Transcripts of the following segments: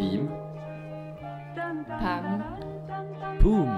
Pim. Pam. Poum.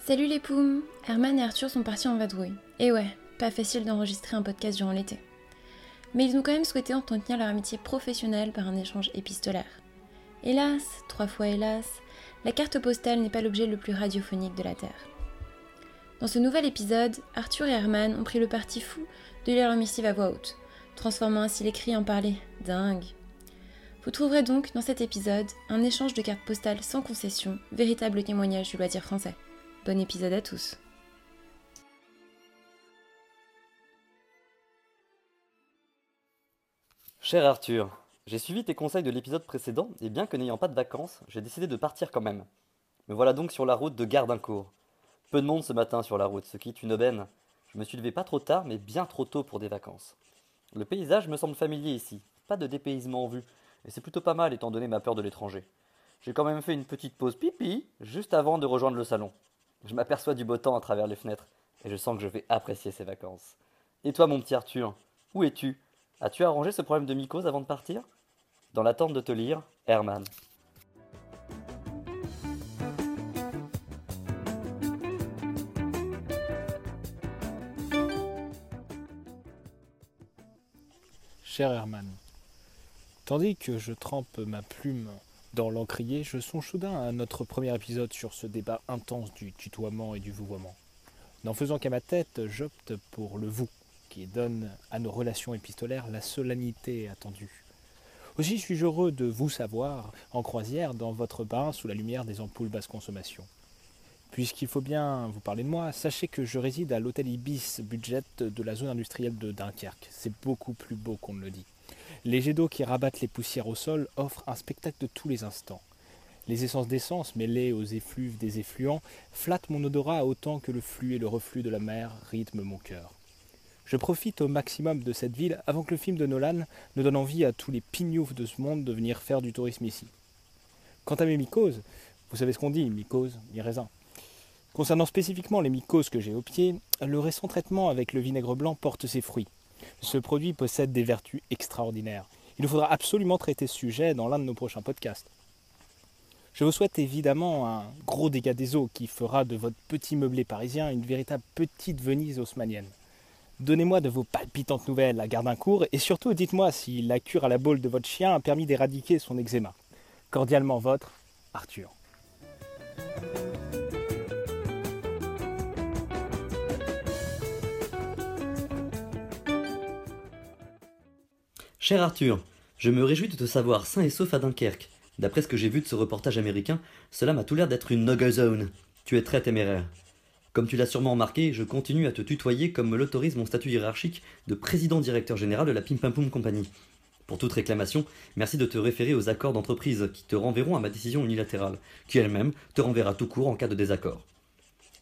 Salut les poums Herman et Arthur sont partis en vadrouille. Et ouais, pas facile d'enregistrer un podcast durant l'été. Mais ils ont quand même souhaité entretenir leur amitié professionnelle par un échange épistolaire. Hélas, trois fois hélas, la carte postale n'est pas l'objet le plus radiophonique de la Terre. Dans ce nouvel épisode, Arthur et Herman ont pris le parti fou de lire leur missive à voix haute, transformant ainsi l'écrit en parler. Dingue Vous trouverez donc dans cet épisode un échange de cartes postales sans concession, véritable témoignage du loisir français. Bon épisode à tous. Cher Arthur, j'ai suivi tes conseils de l'épisode précédent et bien que n'ayant pas de vacances, j'ai décidé de partir quand même. Me voilà donc sur la route de Gardincourt. Peu de monde ce matin sur la route, ce qui est une aubaine. Je me suis levé pas trop tard, mais bien trop tôt pour des vacances. Le paysage me semble familier ici, pas de dépaysement en vue, et c'est plutôt pas mal étant donné ma peur de l'étranger. J'ai quand même fait une petite pause pipi juste avant de rejoindre le salon. Je m'aperçois du beau temps à travers les fenêtres, et je sens que je vais apprécier ces vacances. Et toi, mon petit Arthur, où es-tu? As-tu arrangé ce problème de mycose avant de partir? Dans l'attente de te lire, Herman. Cher Herman, tandis que je trempe ma plume dans l'encrier, je songe soudain à notre premier épisode sur ce débat intense du tutoiement et du vouvoiement. N'en faisant qu'à ma tête, j'opte pour le vous, qui donne à nos relations épistolaires la solennité attendue. Aussi suis-je heureux de vous savoir en croisière dans votre bain sous la lumière des ampoules basse consommation. Puisqu'il faut bien vous parler de moi, sachez que je réside à l'hôtel Ibis Budget de la zone industrielle de Dunkerque. C'est beaucoup plus beau qu'on ne le dit. Les jets d'eau qui rabattent les poussières au sol offrent un spectacle de tous les instants. Les essences d'essence mêlées aux effluves des effluents flattent mon odorat autant que le flux et le reflux de la mer rythment mon cœur. Je profite au maximum de cette ville avant que le film de Nolan ne donne envie à tous les pignoufs de ce monde de venir faire du tourisme ici. Quant à mes mycoses, vous savez ce qu'on dit, mycoses, mi-raisin. Concernant spécifiquement les mycoses que j'ai au pied, le récent traitement avec le vinaigre blanc porte ses fruits. Ce produit possède des vertus extraordinaires. Il nous faudra absolument traiter ce sujet dans l'un de nos prochains podcasts. Je vous souhaite évidemment un gros dégât des eaux qui fera de votre petit meublé parisien une véritable petite Venise haussmanienne. Donnez-moi de vos palpitantes nouvelles à Gardincourt et surtout dites-moi si la cure à la boule de votre chien a permis d'éradiquer son eczéma. Cordialement votre, Arthur. Cher Arthur, je me réjouis de te savoir sain et sauf à Dunkerque. D'après ce que j'ai vu de ce reportage américain, cela m'a tout l'air d'être une no-go zone. Tu es très téméraire. Comme tu l'as sûrement remarqué, je continue à te tutoyer comme me l'autorise mon statut hiérarchique de président-directeur général de la Pim Pam Company. Pour toute réclamation, merci de te référer aux accords d'entreprise qui te renverront à ma décision unilatérale, qui elle-même te renverra tout court en cas de désaccord.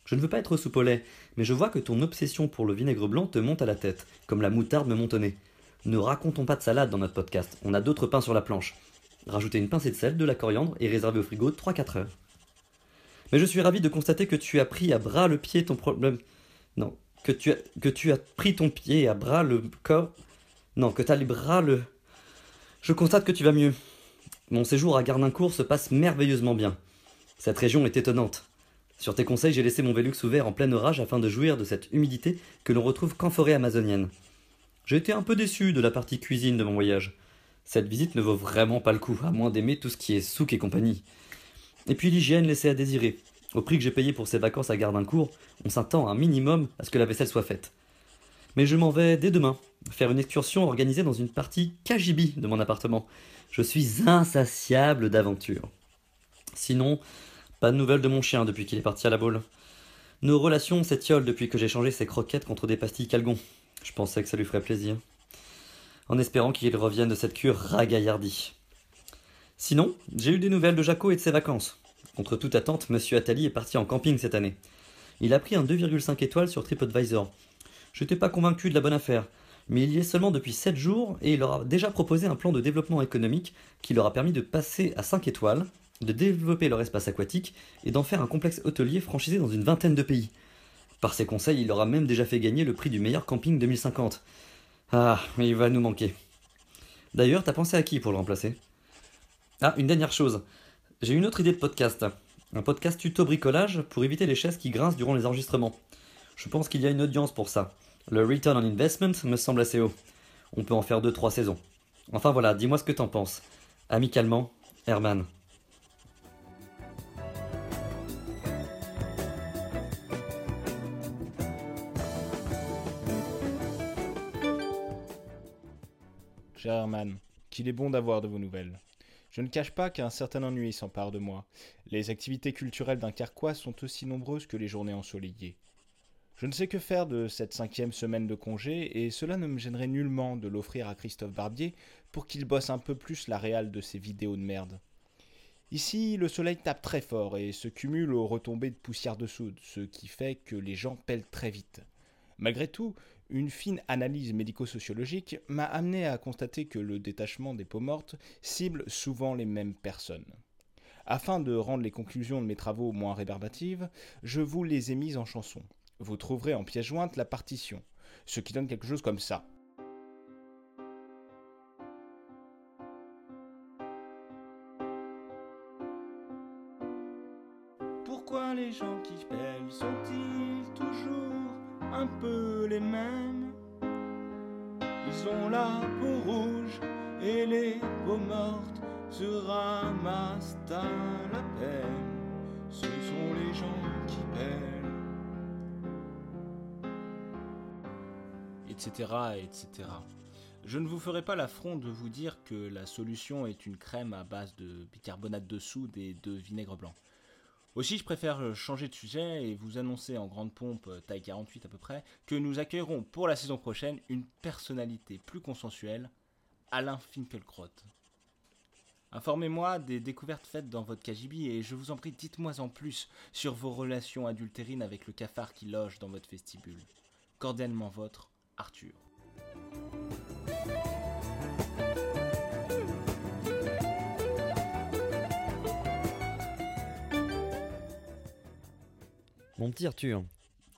Je ne veux pas être soupolé, mais je vois que ton obsession pour le vinaigre blanc te monte à la tête, comme la moutarde me monte au nez. Ne racontons pas de salade dans notre podcast, on a d'autres pains sur la planche. Rajoutez une pincée de sel, de la coriandre et réservez au frigo 3-4 heures. Mais je suis ravi de constater que tu as pris à bras le pied ton problème. Non, que tu as, que tu as pris ton pied à bras le corps. Non, que tu as les bras le. Je constate que tu vas mieux. Mon séjour à Gardincourt se passe merveilleusement bien. Cette région est étonnante. Sur tes conseils, j'ai laissé mon Velux ouvert en plein orage afin de jouir de cette humidité que l'on retrouve qu'en forêt amazonienne. J'ai été un peu déçu de la partie cuisine de mon voyage. Cette visite ne vaut vraiment pas le coup, à moins d'aimer tout ce qui est souk et compagnie. Et puis l'hygiène laissait à désirer. Au prix que j'ai payé pour ces vacances à Gardincourt, on s'attend un minimum à ce que la vaisselle soit faite. Mais je m'en vais dès demain faire une excursion organisée dans une partie KGB de mon appartement. Je suis insatiable d'aventure. Sinon, pas de nouvelles de mon chien depuis qu'il est parti à la boule. Nos relations s'étiolent depuis que j'ai changé ses croquettes contre des pastilles calgon. Je pensais que ça lui ferait plaisir. En espérant qu'il revienne de cette cure ragaillardie. Sinon, j'ai eu des nouvelles de Jaco et de ses vacances. Contre toute attente, Monsieur Attali est parti en camping cette année. Il a pris un 2,5 étoiles sur TripAdvisor. J'étais pas convaincu de la bonne affaire. mais il y est seulement depuis 7 jours et il leur a déjà proposé un plan de développement économique qui leur a permis de passer à 5 étoiles, de développer leur espace aquatique et d'en faire un complexe hôtelier franchisé dans une vingtaine de pays. Par ses conseils, il leur a même déjà fait gagner le prix du meilleur camping 2050. Ah, mais il va nous manquer. D'ailleurs, t'as pensé à qui pour le remplacer? Ah, une dernière chose. J'ai une autre idée de podcast. Un podcast tuto bricolage pour éviter les chaises qui grincent durant les enregistrements. Je pense qu'il y a une audience pour ça. Le return on investment me semble assez haut. On peut en faire 2-3 saisons. Enfin voilà, dis-moi ce que t'en penses. Amicalement, Herman. Cher Herman, qu'il est bon d'avoir de vos nouvelles. Je ne cache pas qu'un certain ennui s'empare de moi. Les activités culturelles d'un carquois sont aussi nombreuses que les journées ensoleillées. Je ne sais que faire de cette cinquième semaine de congé, et cela ne me gênerait nullement de l'offrir à Christophe Barbier pour qu'il bosse un peu plus la réale de ses vidéos de merde. Ici, le soleil tape très fort et se cumule aux retombées de poussière de soude, ce qui fait que les gens pèlent très vite. Malgré tout, une fine analyse médico-sociologique m'a amené à constater que le détachement des peaux mortes cible souvent les mêmes personnes. Afin de rendre les conclusions de mes travaux moins rébarbatives, je vous les ai mises en chanson. Vous trouverez en pièce jointe la partition, ce qui donne quelque chose comme ça. Pourquoi les gens qui payent sont-ils toujours un peu les mêmes Ils ont la peau rouge et les peaux mortes se ramassent à la peine. Ce sont les gens qui pèlent. Etc. etc. Je ne vous ferai pas l'affront de vous dire que la solution est une crème à base de bicarbonate de soude et de vinaigre blanc. Aussi, je préfère changer de sujet et vous annoncer en grande pompe, taille 48 à peu près, que nous accueillerons pour la saison prochaine une personnalité plus consensuelle, Alain Finkielkraut. Informez-moi des découvertes faites dans votre KGB et je vous en prie, dites-moi en plus sur vos relations adultérines avec le cafard qui loge dans votre vestibule. Cordialement votre, Arthur. Mon petit Arthur.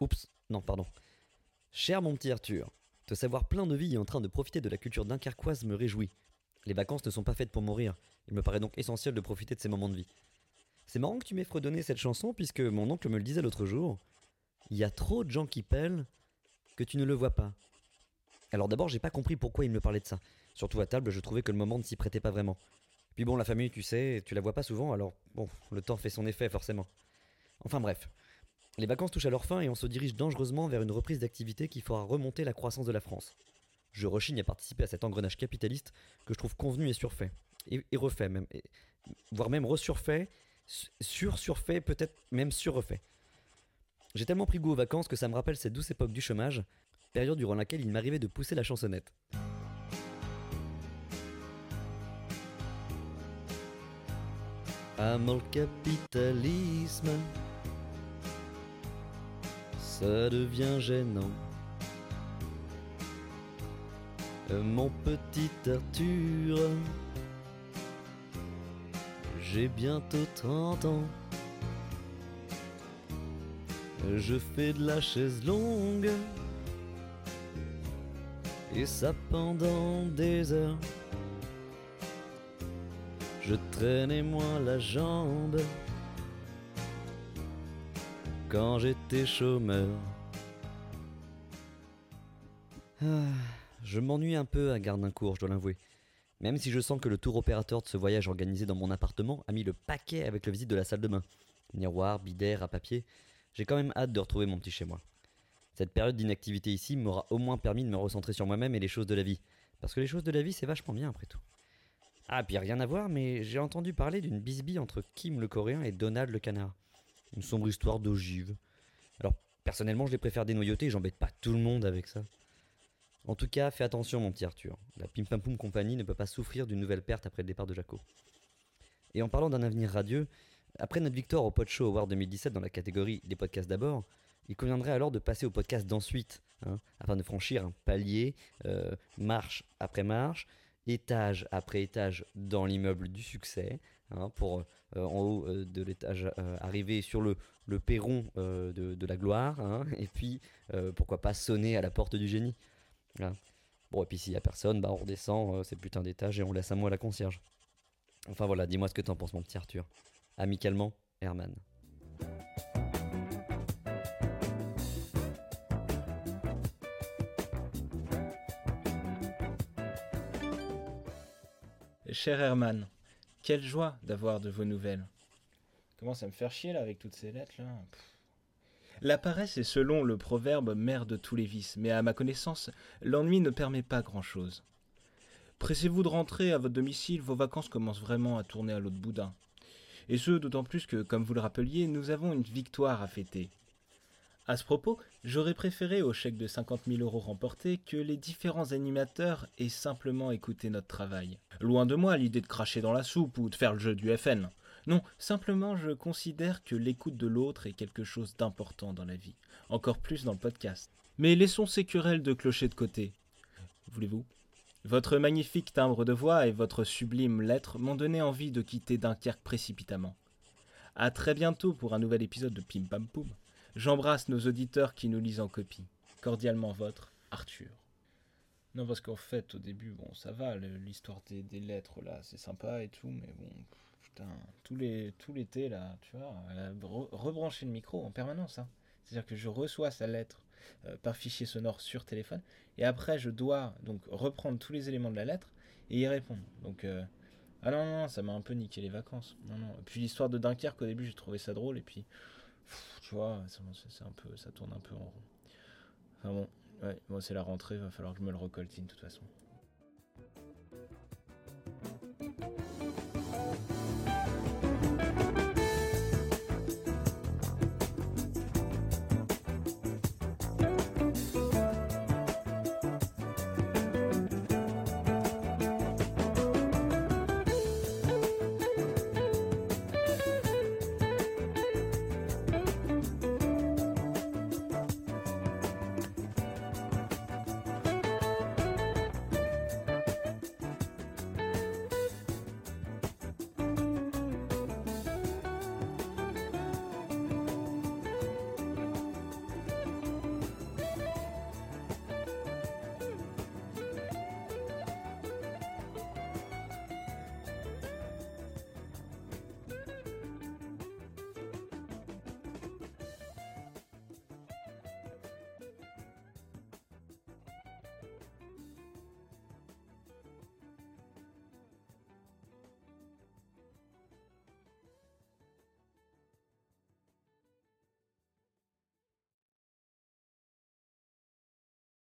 Oups, non, pardon. Cher mon petit Arthur, te savoir plein de vie et en train de profiter de la culture dunkerquoise me réjouit. Les vacances ne sont pas faites pour mourir, il me paraît donc essentiel de profiter de ces moments de vie. C'est marrant que tu m'aies fredonné cette chanson puisque mon oncle me le disait l'autre jour. Il y a trop de gens qui pèlent que tu ne le vois pas. Alors d'abord, j'ai pas compris pourquoi il me parlait de ça. Surtout à table, je trouvais que le moment ne s'y prêtait pas vraiment. Puis bon, la famille, tu sais, tu la vois pas souvent, alors bon, le temps fait son effet forcément. Enfin bref. Les vacances touchent à leur fin et on se dirige dangereusement vers une reprise d'activité qui fera remonter la croissance de la France. Je rechigne à participer à cet engrenage capitaliste que je trouve convenu et surfait. Et, refait même. Voire même resurfait, sur-surfait, peut-être même surrefait. J'ai tellement pris goût aux vacances que ça me rappelle cette douce époque du chômage, période durant laquelle il m'arrivait de pousser la chansonnette. Capitalisme, ça devient gênant. Euh, Mon petit Arthur, j'ai bientôt 30 ans. Je fais de la chaise longue et ça pendant des heures. Je traînais moins la jambe quand j'étais chômeur. Ah, je m'ennuie un peu à Gardincourt, je dois l'avouer. Même si je sens que le tour opérateur de ce voyage organisé dans mon appartement a mis le paquet avec le visite de la salle de bain. Miroir, bidet, à papier, j'ai quand même hâte de retrouver mon petit chez moi. Cette période d'inactivité ici m'aura au moins permis de me recentrer sur moi-même et les choses de la vie. Parce que les choses de la vie, c'est vachement bien après tout. Ah, puis rien à voir, mais j'ai entendu parler d'une bisbille entre Kim le coréen et Donald le canard. Une sombre histoire d'ogive. Alors, personnellement, je les préfère dénoyauter j'embête pas tout le monde avec ça. En tout cas, fais attention, mon petit Arthur. La Pim Pam Poum Compagnie ne peut pas souffrir d'une nouvelle perte après le départ de Jaco. Et en parlant d'un avenir radieux, après notre victoire au Pod Show Award 2017 dans la catégorie des podcasts d'abord, Il conviendrait alors de passer au podcast d'ensuite, hein, afin de franchir un palier, euh, marche après marche, étage après étage dans l'immeuble du succès, hein, pour euh, en haut euh, de l'étage euh, arriver sur le, le perron de, de la gloire, hein, et puis pourquoi pas sonner à la porte du génie. Voilà. Bon, et puis s'il y a personne, bah on redescend ces putains d'étages et on laisse à moi la concierge. Enfin voilà, dis-moi ce que t'en penses, mon petit Arthur. Amicalement, Herman. Cher Herman, quelle joie d'avoir de vos nouvelles. Commence à me faire chier là avec toutes ces lettres là. La paresse est selon le proverbe mère de tous les vices, mais à ma connaissance, l'ennui ne permet pas grand-chose. Pressez-vous de rentrer à votre domicile, vos vacances commencent vraiment à tourner à l'autre boudin. Et ce, d'autant plus que, comme vous le rappeliez, nous avons une victoire à fêter. À ce propos, j'aurais préféré au chèque de 50 000 euros remporté que les différents animateurs aient simplement écouté notre travail. Loin de moi l'idée de cracher dans la soupe ou de faire le jeu du FN. Non, simplement je considère que l'écoute de l'autre est quelque chose d'important dans la vie, encore plus dans le podcast. Mais laissons ces querelles de clocher de côté. Voulez-vous? Votre magnifique timbre de voix et votre sublime lettre m'ont donné envie de quitter Dunkerque précipitamment. À très bientôt pour un nouvel épisode de Pim Pam Poum. J'embrasse nos auditeurs qui nous lisent en copie. Cordialement votre, Arthur. Non, parce qu'en fait, au début, bon, ça va, l'histoire des, des lettres, là, c'est sympa et tout, mais bon, putain, tout l'été, là, tu vois, re- rebrancher le micro en permanence, hein. C'est-à-dire que je reçois sa lettre euh, par fichier sonore sur téléphone, et après, je dois donc reprendre tous les éléments de la lettre et y répondre. Donc, euh, ah non, non, ça m'a un peu niqué les vacances. Non, non. Et puis l'histoire de Dunkerque, au début, j'ai trouvé ça drôle, et puis, tu vois, ça- c'est un peu, ça tourne un peu en rond. Enfin bon, ouais, c'est la rentrée, va falloir que je me le recoltine de toute façon.